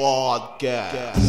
Podcast.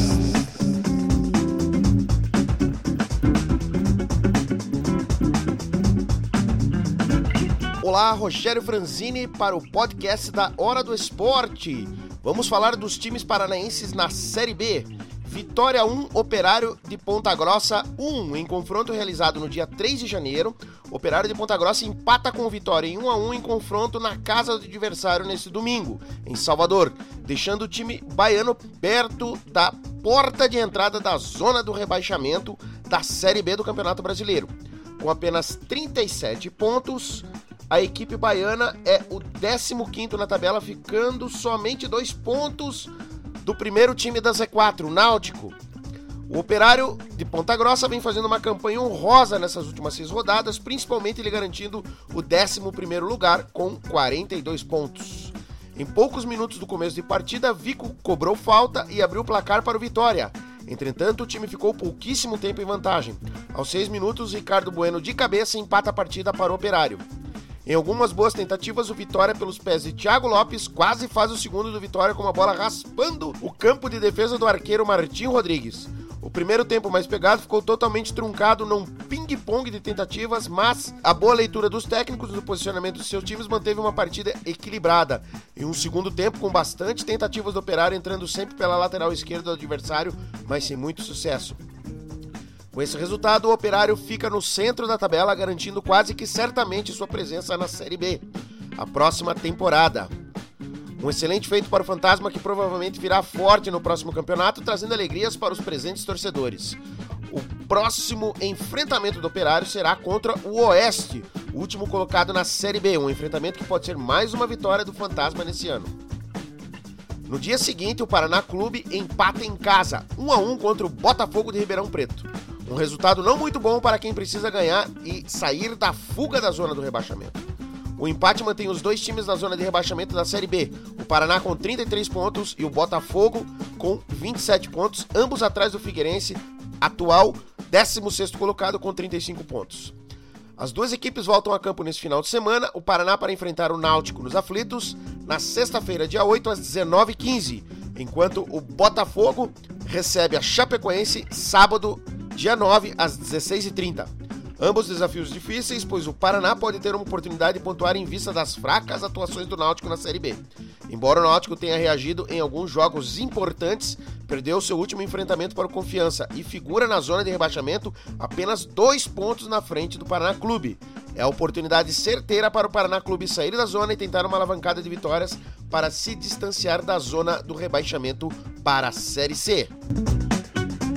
Olá, Rogério Franzini para o podcast da Hora do Esporte. Vamos falar dos times paranaenses na Série B. Vitória 1, Operário de Ponta Grossa 1, em confronto realizado no dia 3 de janeiro. Operário de Ponta Grossa empata com Vitória em 1 a 1 em confronto na casa do adversário neste domingo, em Salvador, deixando o time baiano perto da porta de entrada da zona do rebaixamento da Série B do Campeonato Brasileiro. Com apenas 37 pontos, a equipe baiana é o 15º na tabela, ficando somente dois pontos do primeiro time da Z4, o Náutico. O Operário de Ponta Grossa vem fazendo uma campanha honrosa nessas últimas seis rodadas, principalmente ele garantindo o 11º lugar com 42 pontos. Em poucos minutos do começo de partida, Vico cobrou falta e abriu o placar para o Vitória. Entretanto, o time ficou pouquíssimo tempo em vantagem. Aos seis minutos, Ricardo Bueno de cabeça empata a partida para o Operário. Em algumas boas tentativas, o Vitória, pelos pés de Thiago Lopes, quase faz o segundo do Vitória com a bola raspando o campo de defesa do arqueiro Martim Rodrigues. O primeiro tempo mais pegado ficou totalmente truncado num ping-pong de tentativas, mas a boa leitura dos técnicos no posicionamento dos seus times manteve uma partida equilibrada. Em um segundo tempo, com bastante tentativas do operário entrando sempre pela lateral esquerda do adversário, mas sem muito sucesso. Com esse resultado, o Operário fica no centro da tabela, garantindo quase que certamente sua presença na Série B, a próxima temporada. Um excelente feito para o Fantasma que provavelmente virá forte no próximo campeonato, trazendo alegrias para os presentes torcedores. O próximo enfrentamento do Operário será contra o Oeste, o último colocado na Série B, um enfrentamento que pode ser mais uma vitória do Fantasma nesse ano. No dia seguinte, o Paraná Clube empata em casa, 1 a 1 contra o Botafogo de Ribeirão Preto. Um resultado não muito bom para quem precisa ganhar e sair da fuga da zona do rebaixamento. O empate mantém os dois times na zona de rebaixamento da Série B, o Paraná com 33 pontos e o Botafogo com 27 pontos, ambos atrás do Figueirense, atual 16º colocado com 35 pontos. As duas equipes voltam a campo nesse final de semana, o Paraná para enfrentar o Náutico nos aflitos, na sexta-feira, dia 8, às 19h15, enquanto o Botafogo recebe a Chapecoense sábado, dia 9, às 16h30. Ambos desafios difíceis, pois o Paraná pode ter uma oportunidade de pontuar em vista das fracas atuações do Náutico na Série B. Embora o Náutico tenha reagido em alguns jogos importantes, perdeu seu último enfrentamento para o Confiança e figura na zona de rebaixamento apenas dois pontos na frente do Paraná Clube. É a oportunidade certeira para o Paraná Clube sair da zona e tentar uma alavancada de vitórias para se distanciar da zona do rebaixamento para a Série C.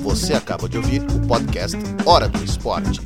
Você acaba de ouvir o podcast Hora do Esporte.